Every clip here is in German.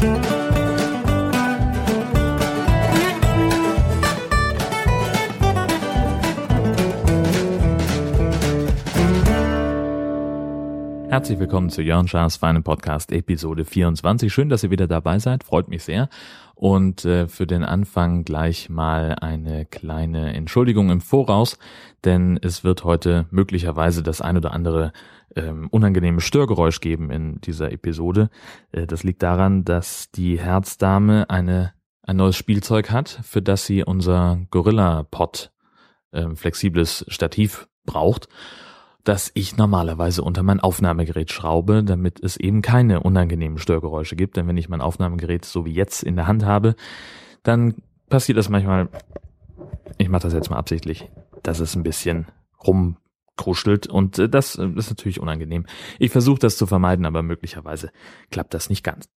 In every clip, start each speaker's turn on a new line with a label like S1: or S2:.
S1: Herzlich willkommen zu Jörn Schaas Feinen Podcast Episode 24. Schön, dass ihr wieder dabei seid, freut mich sehr. Und äh, für den Anfang gleich mal eine kleine Entschuldigung im Voraus, denn es wird heute möglicherweise das ein oder andere ähm, unangenehme Störgeräusch geben in dieser Episode. Äh, das liegt daran, dass die Herzdame eine, ein neues Spielzeug hat, für das sie unser Gorilla Pod äh, flexibles Stativ braucht das ich normalerweise unter mein Aufnahmegerät schraube, damit es eben keine unangenehmen Störgeräusche gibt. Denn wenn ich mein Aufnahmegerät so wie jetzt in der Hand habe, dann passiert das manchmal, ich mache das jetzt mal absichtlich, dass es ein bisschen rumkruschelt und äh, das äh, ist natürlich unangenehm. Ich versuche das zu vermeiden, aber möglicherweise klappt das nicht ganz.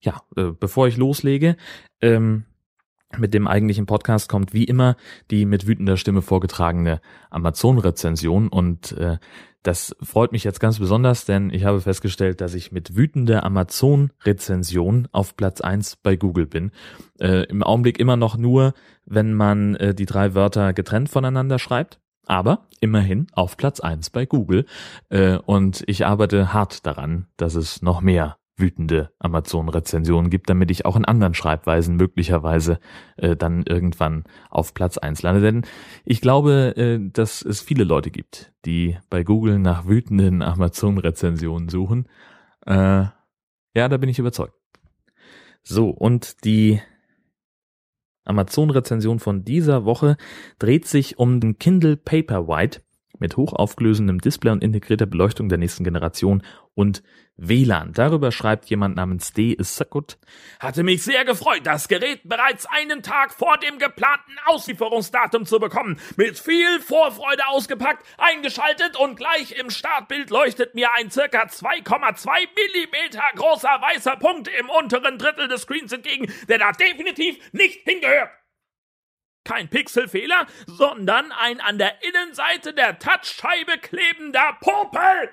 S1: Ja, äh, bevor ich loslege, ähm, mit dem eigentlichen Podcast kommt wie immer die mit wütender Stimme vorgetragene Amazon-Rezension und äh, das freut mich jetzt ganz besonders, denn ich habe festgestellt, dass ich mit wütender Amazon-Rezension auf Platz eins bei Google bin. Äh, Im Augenblick immer noch nur, wenn man äh, die drei Wörter getrennt voneinander schreibt. Aber immerhin auf Platz eins bei Google. Äh, und ich arbeite hart daran, dass es noch mehr wütende Amazon-Rezensionen gibt, damit ich auch in anderen Schreibweisen möglicherweise äh, dann irgendwann auf Platz eins lande. Denn ich glaube, äh, dass es viele Leute gibt, die bei Google nach wütenden Amazon-Rezensionen suchen. Äh, ja, da bin ich überzeugt. So, und die Amazon-Rezension von dieser Woche dreht sich um den Kindle Paperwhite mit hochauflösendem Display und integrierter Beleuchtung der nächsten Generation und WLAN. Darüber schreibt jemand namens D. Sakut.
S2: Hatte mich sehr gefreut, das Gerät bereits einen Tag vor dem geplanten Auslieferungsdatum zu bekommen. Mit viel Vorfreude ausgepackt, eingeschaltet und gleich im Startbild leuchtet mir ein circa 2,2 Millimeter großer weißer Punkt im unteren Drittel des Screens entgegen, der da definitiv nicht hingehört. Kein Pixelfehler, sondern ein an der Innenseite der Touchscheibe klebender Popel.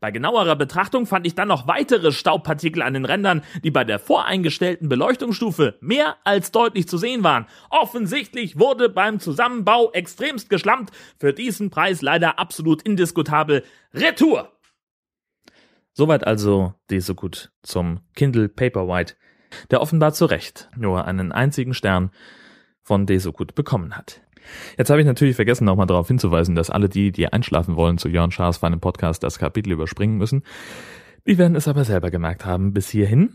S2: Bei genauerer Betrachtung fand ich dann noch weitere Staubpartikel an den Rändern, die bei der voreingestellten Beleuchtungsstufe mehr als deutlich zu sehen waren. Offensichtlich wurde beim Zusammenbau extremst geschlampt, für diesen Preis leider absolut indiskutabel. Retour!
S1: Soweit also Desokut zum Kindle Paperwhite, der offenbar zu Recht nur einen einzigen Stern von Desokut bekommen hat. Jetzt habe ich natürlich vergessen, nochmal darauf hinzuweisen, dass alle die, die einschlafen wollen zu Jörn Schaas feinem Podcast, das Kapitel überspringen müssen. Die werden es aber selber gemerkt haben bis hierhin.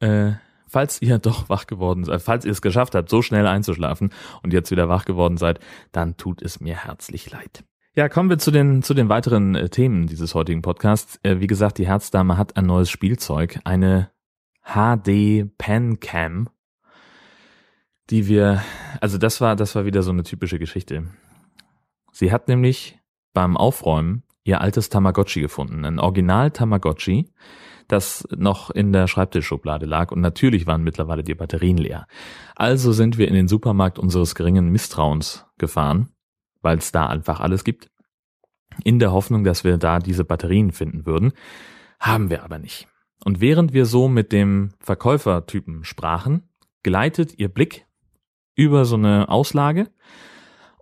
S1: Äh, falls ihr doch wach geworden seid, falls ihr es geschafft habt, so schnell einzuschlafen und jetzt wieder wach geworden seid, dann tut es mir herzlich leid. Ja, kommen wir zu den, zu den weiteren äh, Themen dieses heutigen Podcasts. Äh, wie gesagt, die Herzdame hat ein neues Spielzeug, eine HD Pen Cam die wir, also das war, das war wieder so eine typische Geschichte. Sie hat nämlich beim Aufräumen ihr altes Tamagotchi gefunden, ein Original Tamagotchi, das noch in der Schreibtischschublade lag und natürlich waren mittlerweile die Batterien leer. Also sind wir in den Supermarkt unseres geringen Misstrauens gefahren, weil es da einfach alles gibt, in der Hoffnung, dass wir da diese Batterien finden würden, haben wir aber nicht. Und während wir so mit dem Verkäufertypen sprachen, gleitet ihr Blick über so eine Auslage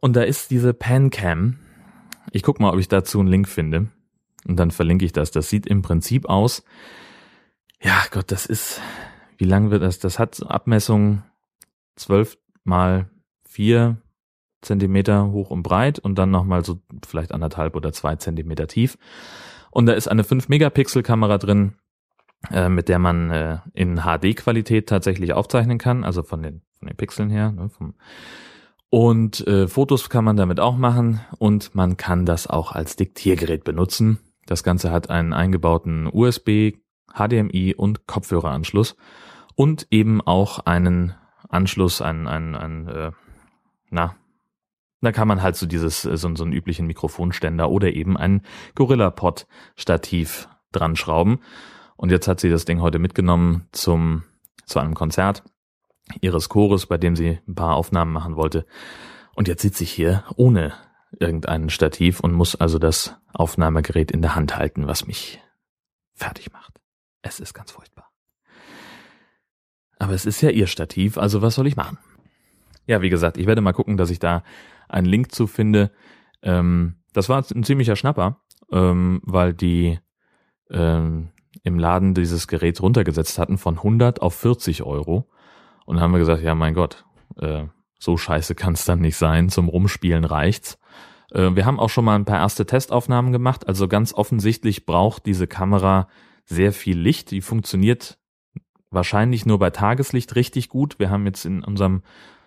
S1: und da ist diese Pancam. Ich guck mal, ob ich dazu einen Link finde und dann verlinke ich das. Das sieht im Prinzip aus. Ja, Gott, das ist, wie lang wird das? Das hat Abmessung zwölf mal vier Zentimeter hoch und breit und dann nochmal so vielleicht anderthalb oder zwei Zentimeter tief. Und da ist eine 5 Megapixel Kamera drin, äh, mit der man äh, in HD-Qualität tatsächlich aufzeichnen kann, also von den von den Pixeln her. Ne, vom und äh, Fotos kann man damit auch machen und man kann das auch als Diktiergerät benutzen. Das Ganze hat einen eingebauten USB, HDMI und Kopfhöreranschluss und eben auch einen Anschluss, einen, einen, einen äh, na, da kann man halt so dieses, so, so einen üblichen Mikrofonständer oder eben ein Gorilla Pod Stativ dran schrauben. Und jetzt hat sie das Ding heute mitgenommen zum, zu einem Konzert ihres Chores, bei dem sie ein paar Aufnahmen machen wollte. Und jetzt sitze ich hier ohne irgendeinen Stativ und muss also das Aufnahmegerät in der Hand halten, was mich fertig macht. Es ist ganz furchtbar. Aber es ist ja ihr Stativ, also was soll ich machen? Ja, wie gesagt, ich werde mal gucken, dass ich da einen Link zu finde. Ähm, das war ein ziemlicher Schnapper, ähm, weil die ähm, im Laden dieses Gerät runtergesetzt hatten von 100 auf 40 Euro. Und haben wir gesagt, ja mein Gott, äh, so scheiße kann es dann nicht sein. Zum Rumspielen reicht's. Äh, wir haben auch schon mal ein paar erste Testaufnahmen gemacht. Also ganz offensichtlich braucht diese Kamera sehr viel Licht. Die funktioniert wahrscheinlich nur bei Tageslicht richtig gut. Wir haben jetzt in unserem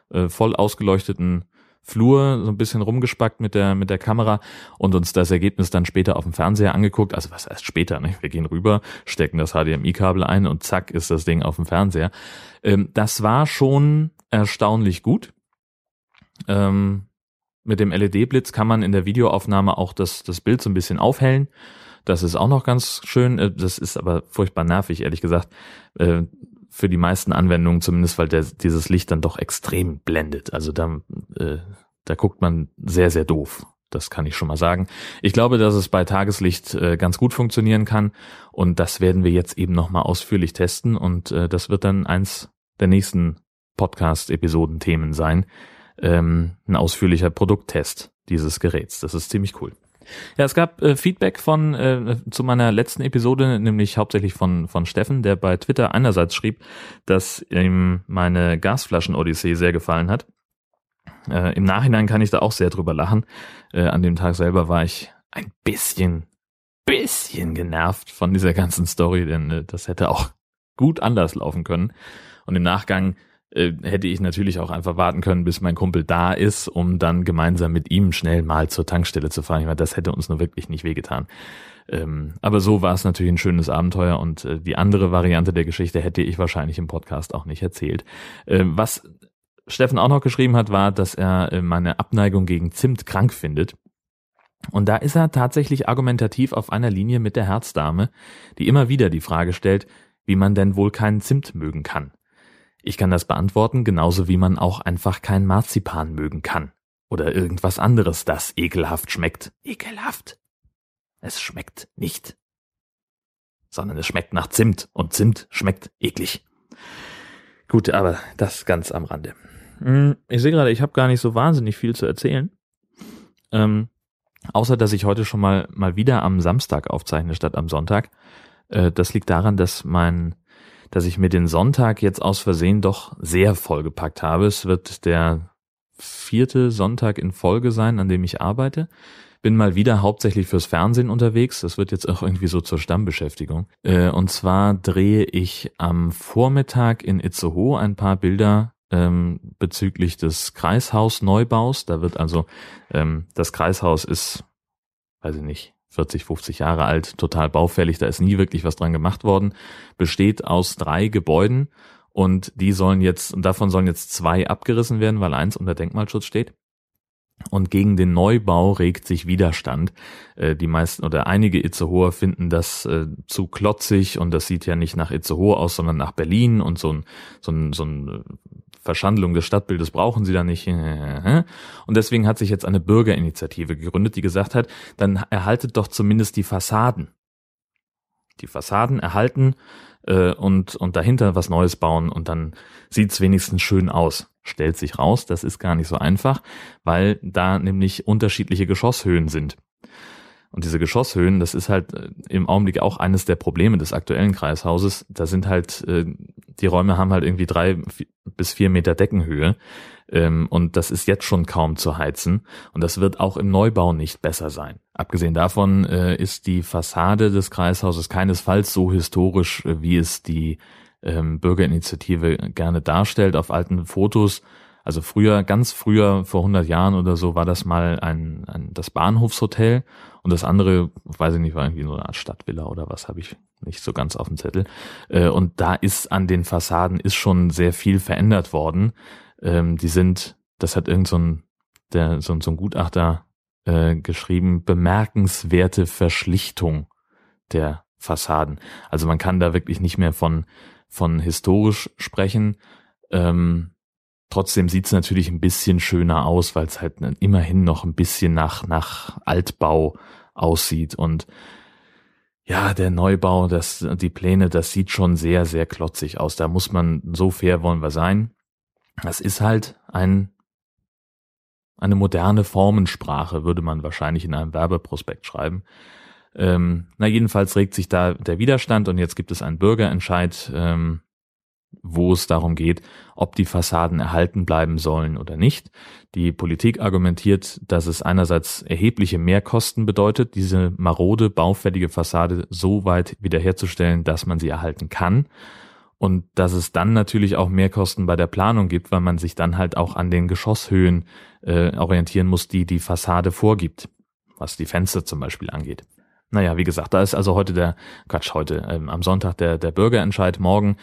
S1: äh, voll ausgeleuchteten Flur so ein bisschen rumgespackt mit der mit der Kamera und uns das Ergebnis dann später auf dem Fernseher angeguckt. Also was erst später, ne? Wir gehen rüber, stecken das HDMI-Kabel ein und zack ist das Ding auf dem Fernseher. Ähm, das war schon erstaunlich gut. Ähm, mit dem LED-Blitz kann man in der Videoaufnahme auch das, das Bild so ein bisschen aufhellen. Das ist auch noch ganz schön. Äh, das ist aber furchtbar nervig, ehrlich gesagt. Für die meisten Anwendungen zumindest, weil der, dieses Licht dann doch extrem blendet. Also da, äh, da guckt man sehr, sehr doof. Das kann ich schon mal sagen. Ich glaube, dass es bei Tageslicht äh, ganz gut funktionieren kann. Und das werden wir jetzt eben nochmal ausführlich testen. Und äh, das wird dann eins der nächsten Podcast-Episoden-Themen sein. Ähm, ein ausführlicher Produkttest dieses Geräts. Das ist ziemlich cool. Ja, es gab äh, Feedback von äh, zu meiner letzten Episode, nämlich hauptsächlich von von Steffen, der bei Twitter einerseits schrieb, dass ihm meine Gasflaschen-Odyssee sehr gefallen hat. Äh, Im Nachhinein kann ich da auch sehr drüber lachen. Äh, an dem Tag selber war ich ein bisschen, bisschen genervt von dieser ganzen Story, denn äh, das hätte auch gut anders laufen können. Und im Nachgang äh, hätte ich natürlich auch einfach warten können, bis mein Kumpel da ist, um dann gemeinsam mit ihm schnell mal zur Tankstelle zu fahren. Ich meine, das hätte uns nur wirklich nicht wehgetan. Ähm, aber so war es natürlich ein schönes Abenteuer und äh, die andere Variante der Geschichte hätte ich wahrscheinlich im Podcast auch nicht erzählt. Äh, was Steffen auch noch geschrieben hat, war, dass er äh, meine Abneigung gegen Zimt krank findet. Und da ist er tatsächlich argumentativ auf einer Linie mit der Herzdame, die immer wieder die Frage stellt, wie man denn wohl keinen Zimt mögen kann. Ich kann das beantworten, genauso wie man auch einfach kein Marzipan mögen kann. Oder irgendwas anderes, das ekelhaft schmeckt. Ekelhaft. Es schmeckt nicht. Sondern es schmeckt nach Zimt und Zimt schmeckt eklig. Gut, aber das ganz am Rande. Hm, ich sehe gerade, ich habe gar nicht so wahnsinnig viel zu erzählen. Ähm, außer dass ich heute schon mal mal wieder am Samstag aufzeichne statt am Sonntag. Äh, das liegt daran, dass mein dass ich mir den Sonntag jetzt aus Versehen doch sehr vollgepackt habe. Es wird der vierte Sonntag in Folge sein, an dem ich arbeite. Bin mal wieder hauptsächlich fürs Fernsehen unterwegs. Das wird jetzt auch irgendwie so zur Stammbeschäftigung. Äh, und zwar drehe ich am Vormittag in Itzehoe ein paar Bilder ähm, bezüglich des Kreishausneubaus. Da wird also ähm, das Kreishaus ist, weiß ich nicht, 40, 50 Jahre alt, total baufällig, da ist nie wirklich was dran gemacht worden, besteht aus drei Gebäuden und die sollen jetzt, und davon sollen jetzt zwei abgerissen werden, weil eins unter Denkmalschutz steht. Und gegen den Neubau regt sich Widerstand. Äh, die meisten oder einige Itzehoer finden das äh, zu klotzig und das sieht ja nicht nach Itzehoe aus, sondern nach Berlin und so ein, so ein, so ein Verschandlung des Stadtbildes brauchen sie da nicht. Und deswegen hat sich jetzt eine Bürgerinitiative gegründet, die gesagt hat, dann erhaltet doch zumindest die Fassaden. Die Fassaden erhalten äh, und, und dahinter was Neues bauen und dann sieht's wenigstens schön aus. Stellt sich raus, das ist gar nicht so einfach, weil da nämlich unterschiedliche Geschosshöhen sind. Und diese Geschosshöhen, das ist halt äh, im Augenblick auch eines der Probleme des aktuellen Kreishauses. Da sind halt, äh, die Räume haben halt irgendwie drei bis vier Meter Deckenhöhe. Ähm, und das ist jetzt schon kaum zu heizen. Und das wird auch im Neubau nicht besser sein. Abgesehen davon äh, ist die Fassade des Kreishauses keinesfalls so historisch, wie es die ähm, Bürgerinitiative gerne darstellt. Auf alten Fotos also früher, ganz früher, vor 100 Jahren oder so, war das mal ein, ein das Bahnhofshotel und das andere, weiß ich nicht, war irgendwie so eine Art Stadtvilla oder was, habe ich nicht so ganz auf dem Zettel. Äh, und da ist an den Fassaden ist schon sehr viel verändert worden. Ähm, die sind, das hat irgend so ein, der, so, so ein Gutachter äh, geschrieben, bemerkenswerte Verschlichtung der Fassaden. Also man kann da wirklich nicht mehr von, von historisch sprechen. Ähm, Trotzdem sieht's natürlich ein bisschen schöner aus, weil es halt immerhin noch ein bisschen nach, nach Altbau aussieht. Und ja, der Neubau, das, die Pläne, das sieht schon sehr, sehr klotzig aus. Da muss man, so fair wollen wir sein. Das ist halt ein, eine moderne Formensprache, würde man wahrscheinlich in einem Werbeprospekt schreiben. Ähm, na, jedenfalls regt sich da der Widerstand und jetzt gibt es einen Bürgerentscheid, ähm, wo es darum geht, ob die Fassaden erhalten bleiben sollen oder nicht. Die Politik argumentiert, dass es einerseits erhebliche Mehrkosten bedeutet, diese marode, baufällige Fassade so weit wiederherzustellen, dass man sie erhalten kann. Und dass es dann natürlich auch Mehrkosten bei der Planung gibt, weil man sich dann halt auch an den Geschosshöhen äh, orientieren muss, die die Fassade vorgibt, was die Fenster zum Beispiel angeht. Naja, wie gesagt, da ist also heute der, Quatsch, heute, ähm, am Sonntag der, der Bürgerentscheid, morgen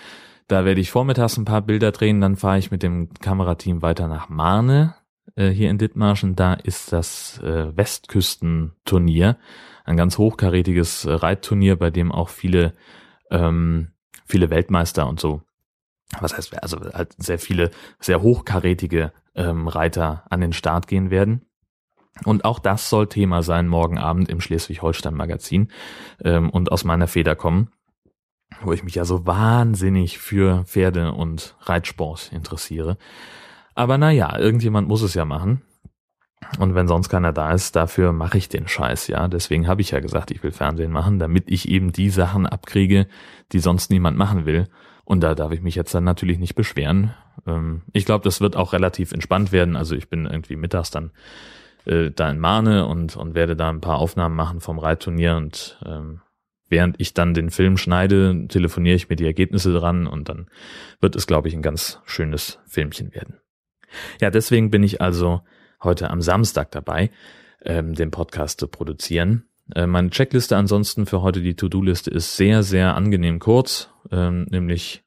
S1: da werde ich vormittags ein paar Bilder drehen, dann fahre ich mit dem Kamerateam weiter nach Marne, äh, hier in Dithmarschen. Da ist das äh, Westküstenturnier, ein ganz hochkarätiges äh, Reitturnier, bei dem auch viele, ähm, viele Weltmeister und so, was heißt, also halt sehr viele, sehr hochkarätige ähm, Reiter an den Start gehen werden. Und auch das soll Thema sein morgen Abend im Schleswig-Holstein-Magazin ähm, und aus meiner Feder kommen wo ich mich ja so wahnsinnig für Pferde und Reitsport interessiere. Aber naja, irgendjemand muss es ja machen. Und wenn sonst keiner da ist, dafür mache ich den Scheiß, ja. Deswegen habe ich ja gesagt, ich will Fernsehen machen, damit ich eben die Sachen abkriege, die sonst niemand machen will. Und da darf ich mich jetzt dann natürlich nicht beschweren. Ähm, ich glaube, das wird auch relativ entspannt werden. Also ich bin irgendwie mittags dann äh, da in Marne und, und werde da ein paar Aufnahmen machen vom Reitturnier und ähm, während ich dann den Film schneide, telefoniere ich mir die Ergebnisse dran und dann wird es, glaube ich, ein ganz schönes Filmchen werden. Ja, deswegen bin ich also heute am Samstag dabei, ähm, den Podcast zu produzieren. Äh, meine Checkliste ansonsten für heute, die To-Do-Liste, ist sehr, sehr angenehm kurz, ähm, nämlich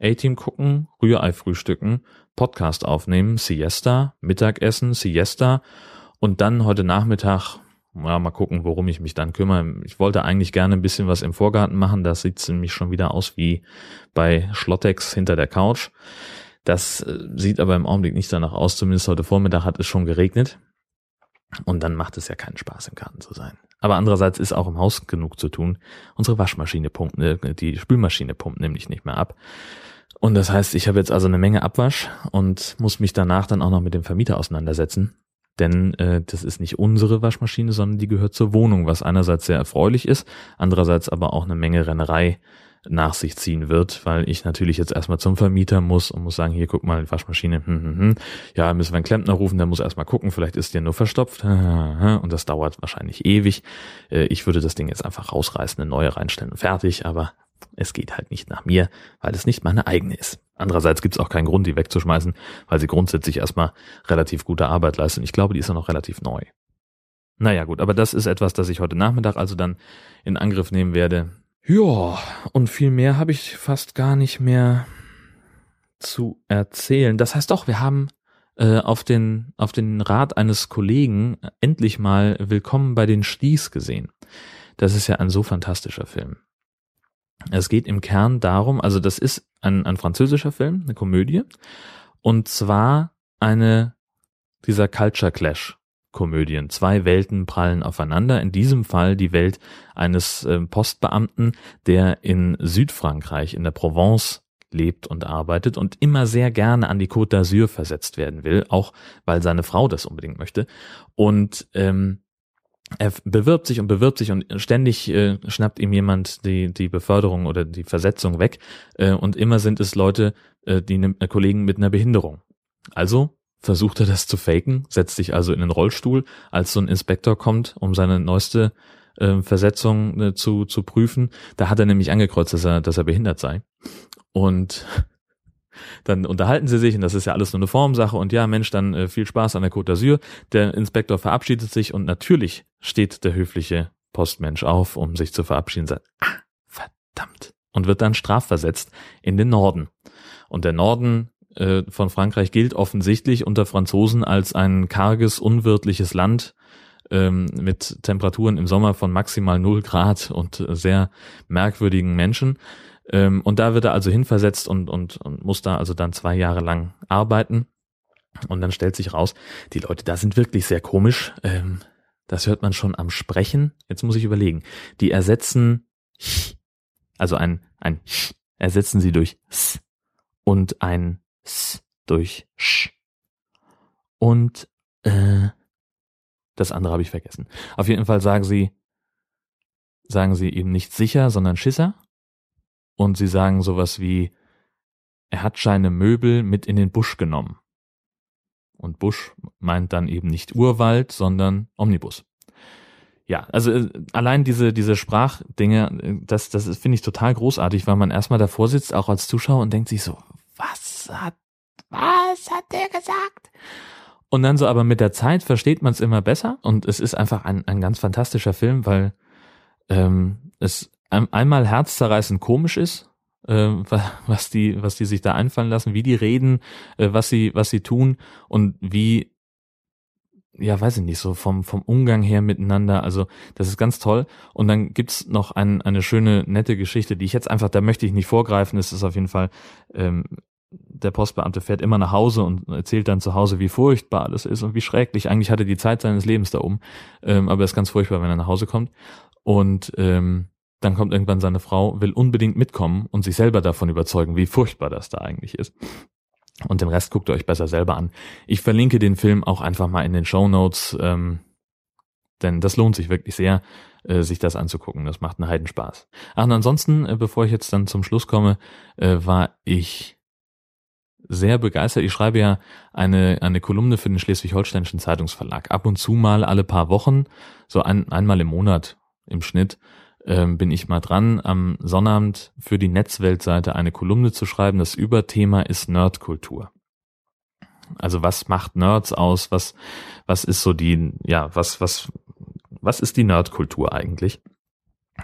S1: A-Team gucken, Rührei frühstücken, Podcast aufnehmen, Siesta, Mittagessen, Siesta und dann heute Nachmittag ja, mal gucken, worum ich mich dann kümmere. Ich wollte eigentlich gerne ein bisschen was im Vorgarten machen. Das sieht nämlich schon wieder aus wie bei Schlottex hinter der Couch. Das äh, sieht aber im Augenblick nicht danach aus. Zumindest heute Vormittag hat es schon geregnet. Und dann macht es ja keinen Spaß, im Garten zu sein. Aber andererseits ist auch im Haus genug zu tun. Unsere Waschmaschine pumpt, äh, die Spülmaschine pumpt nämlich nicht mehr ab. Und das heißt, ich habe jetzt also eine Menge Abwasch und muss mich danach dann auch noch mit dem Vermieter auseinandersetzen denn äh, das ist nicht unsere Waschmaschine, sondern die gehört zur Wohnung, was einerseits sehr erfreulich ist, andererseits aber auch eine Menge Rennerei nach sich ziehen wird, weil ich natürlich jetzt erstmal zum Vermieter muss und muss sagen, hier guck mal, Waschmaschine, hm, hm, hm. ja, müssen wir einen Klempner rufen, der muss erstmal gucken, vielleicht ist der nur verstopft und das dauert wahrscheinlich ewig. Äh, ich würde das Ding jetzt einfach rausreißen, eine neue reinstellen und fertig, aber es geht halt nicht nach mir, weil es nicht meine eigene ist. Andererseits gibt es auch keinen Grund, die wegzuschmeißen, weil sie grundsätzlich erstmal relativ gute Arbeit leistet. ich glaube, die ist ja noch relativ neu. Naja gut, aber das ist etwas, das ich heute Nachmittag also dann in Angriff nehmen werde. Ja, und viel mehr habe ich fast gar nicht mehr zu erzählen. Das heißt doch, wir haben äh, auf, den, auf den Rat eines Kollegen endlich mal Willkommen bei den Sties gesehen. Das ist ja ein so fantastischer Film. Es geht im Kern darum, also das ist ein, ein französischer Film, eine Komödie, und zwar eine dieser Culture Clash Komödien. Zwei Welten prallen aufeinander. In diesem Fall die Welt eines äh, Postbeamten, der in Südfrankreich, in der Provence lebt und arbeitet und immer sehr gerne an die Côte d'Azur versetzt werden will, auch weil seine Frau das unbedingt möchte. Und ähm, er bewirbt sich und bewirbt sich und ständig äh, schnappt ihm jemand die, die Beförderung oder die Versetzung weg. Äh, und immer sind es Leute, äh, die ne, Kollegen mit einer Behinderung. Also versucht er das zu faken, setzt sich also in den Rollstuhl, als so ein Inspektor kommt, um seine neueste äh, Versetzung äh, zu, zu prüfen. Da hat er nämlich angekreuzt, dass er, dass er behindert sei. Und dann unterhalten sie sich und das ist ja alles nur eine Formsache und ja, Mensch, dann äh, viel Spaß an der Côte d'Azur. Der Inspektor verabschiedet sich und natürlich steht der höfliche Postmensch auf, um sich zu verabschieden sagt, ah, verdammt, und wird dann strafversetzt in den Norden. Und der Norden äh, von Frankreich gilt offensichtlich unter Franzosen als ein karges, unwirtliches Land, ähm, mit Temperaturen im Sommer von maximal null Grad und sehr merkwürdigen Menschen. Ähm, und da wird er also hinversetzt und, und, und muss da also dann zwei Jahre lang arbeiten. Und dann stellt sich raus, die Leute da sind wirklich sehr komisch. Ähm, das hört man schon am Sprechen. Jetzt muss ich überlegen. Die ersetzen. Also ein, ein ersetzen sie durch s und ein s durch sch. Und äh, das andere habe ich vergessen. Auf jeden Fall sagen sie, sagen sie eben nicht sicher, sondern Schisser. Und sie sagen sowas wie, er hat seine Möbel mit in den Busch genommen. Und Busch meint dann eben nicht Urwald, sondern Omnibus. Ja, also äh, allein diese, diese Sprachdinge, das, das finde ich total großartig, weil man erstmal davor sitzt, auch als Zuschauer und denkt sich so, was hat, was hat der gesagt? Und dann so aber mit der Zeit versteht man es immer besser und es ist einfach ein, ein ganz fantastischer Film, weil ähm, es einmal herzzerreißend komisch ist, äh, was die, was die sich da einfallen lassen, wie die reden, äh, was sie, was sie tun und wie, ja, weiß ich nicht, so vom, vom Umgang her miteinander. Also das ist ganz toll. Und dann gibt's noch ein, eine schöne, nette Geschichte, die ich jetzt einfach, da möchte ich nicht vorgreifen. Es ist auf jeden Fall ähm, der Postbeamte fährt immer nach Hause und erzählt dann zu Hause, wie furchtbar alles ist und wie schrecklich. Eigentlich hatte die Zeit seines Lebens da oben, ähm, aber es ist ganz furchtbar, wenn er nach Hause kommt. Und ähm, dann kommt irgendwann seine Frau, will unbedingt mitkommen und sich selber davon überzeugen, wie furchtbar das da eigentlich ist. Und den Rest guckt ihr euch besser selber an. Ich verlinke den Film auch einfach mal in den Show Notes, ähm, denn das lohnt sich wirklich sehr, äh, sich das anzugucken. Das macht einen Heidenspaß. Ach, und ansonsten, äh, bevor ich jetzt dann zum Schluss komme, äh, war ich sehr begeistert. Ich schreibe ja eine, eine Kolumne für den Schleswig-Holsteinischen Zeitungsverlag. Ab und zu mal alle paar Wochen, so ein, einmal im Monat im Schnitt, ähm, bin ich mal dran, am Sonnabend für die Netzweltseite eine Kolumne zu schreiben. Das Überthema ist Nerdkultur. Also was macht Nerds aus? Was, was ist so die, ja, was, was, was ist die Nerdkultur eigentlich?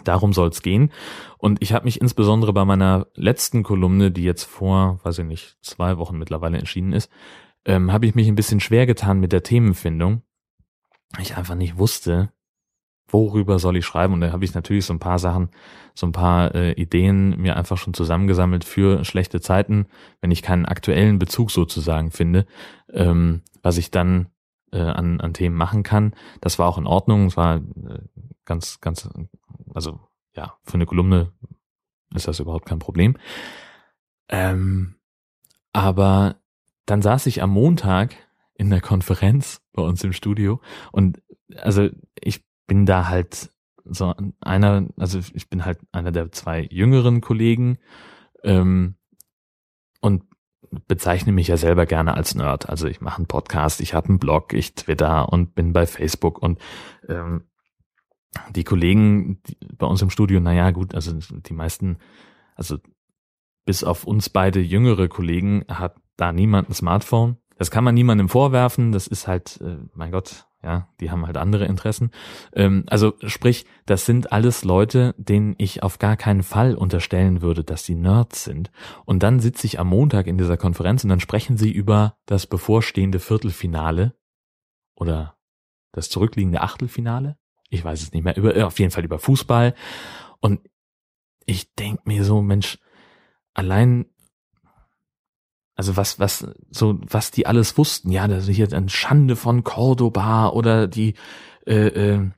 S1: Darum soll es gehen. Und ich habe mich insbesondere bei meiner letzten Kolumne, die jetzt vor, weiß ich nicht, zwei Wochen mittlerweile erschienen ist, ähm, habe ich mich ein bisschen schwer getan mit der Themenfindung. Ich einfach nicht wusste, worüber soll ich schreiben. Und da habe ich natürlich so ein paar Sachen, so ein paar äh, Ideen mir einfach schon zusammengesammelt für schlechte Zeiten, wenn ich keinen aktuellen Bezug sozusagen finde, ähm, was ich dann äh, an, an Themen machen kann. Das war auch in Ordnung. Es war äh, ganz, ganz also ja, für eine Kolumne ist das überhaupt kein Problem. Ähm, aber dann saß ich am Montag in der Konferenz bei uns im Studio und also ich bin da halt so einer, also ich bin halt einer der zwei jüngeren Kollegen ähm, und bezeichne mich ja selber gerne als Nerd. Also ich mache einen Podcast, ich habe einen Blog, ich Twitter und bin bei Facebook und ähm, die Kollegen bei uns im Studio, naja, gut, also die meisten, also bis auf uns beide jüngere Kollegen hat da niemand ein Smartphone. Das kann man niemandem vorwerfen, das ist halt, äh, mein Gott, ja, die haben halt andere Interessen. Ähm, also sprich, das sind alles Leute, denen ich auf gar keinen Fall unterstellen würde, dass sie Nerds sind. Und dann sitze ich am Montag in dieser Konferenz und dann sprechen sie über das bevorstehende Viertelfinale oder das zurückliegende Achtelfinale ich weiß es nicht mehr, über, auf jeden Fall über Fußball. Und ich denk mir so, Mensch, allein, also was, was, so, was die alles wussten, ja, das ist hier ein Schande von Cordoba oder die, äh, äh,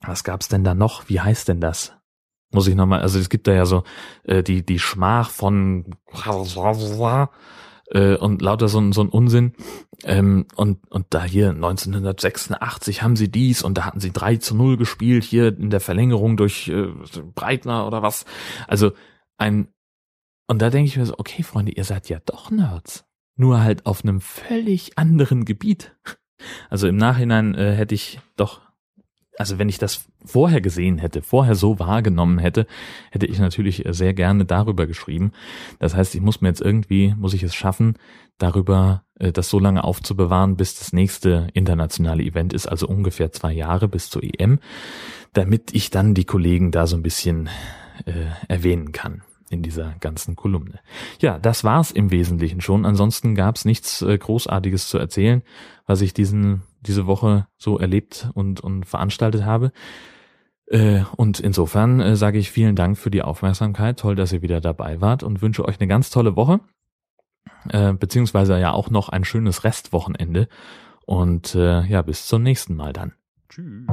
S1: was gab's denn da noch? Wie heißt denn das? Muss ich nochmal, also es gibt da ja so äh, die, die Schmach von äh, und lauter so, so ein Unsinn. Ähm, und, und da hier 1986 haben sie dies und da hatten sie 3 zu 0 gespielt, hier in der Verlängerung durch äh, Breitner oder was. Also ein, und da denke ich mir so, okay, Freunde, ihr seid ja doch Nerds. Nur halt auf einem völlig anderen Gebiet. Also im Nachhinein äh, hätte ich doch also wenn ich das vorher gesehen hätte, vorher so wahrgenommen hätte, hätte ich natürlich sehr gerne darüber geschrieben. Das heißt, ich muss mir jetzt irgendwie, muss ich es schaffen, darüber äh, das so lange aufzubewahren, bis das nächste internationale Event ist, also ungefähr zwei Jahre bis zur EM, damit ich dann die Kollegen da so ein bisschen äh, erwähnen kann in dieser ganzen Kolumne. Ja, das war's im Wesentlichen schon. Ansonsten gab's nichts äh, Großartiges zu erzählen, was ich diesen diese Woche so erlebt und, und veranstaltet habe. Äh, und insofern äh, sage ich vielen Dank für die Aufmerksamkeit. Toll, dass ihr wieder dabei wart und wünsche euch eine ganz tolle Woche. Äh, beziehungsweise ja auch noch ein schönes Restwochenende. Und ja, bis zum nächsten Mal dann. Tschüss.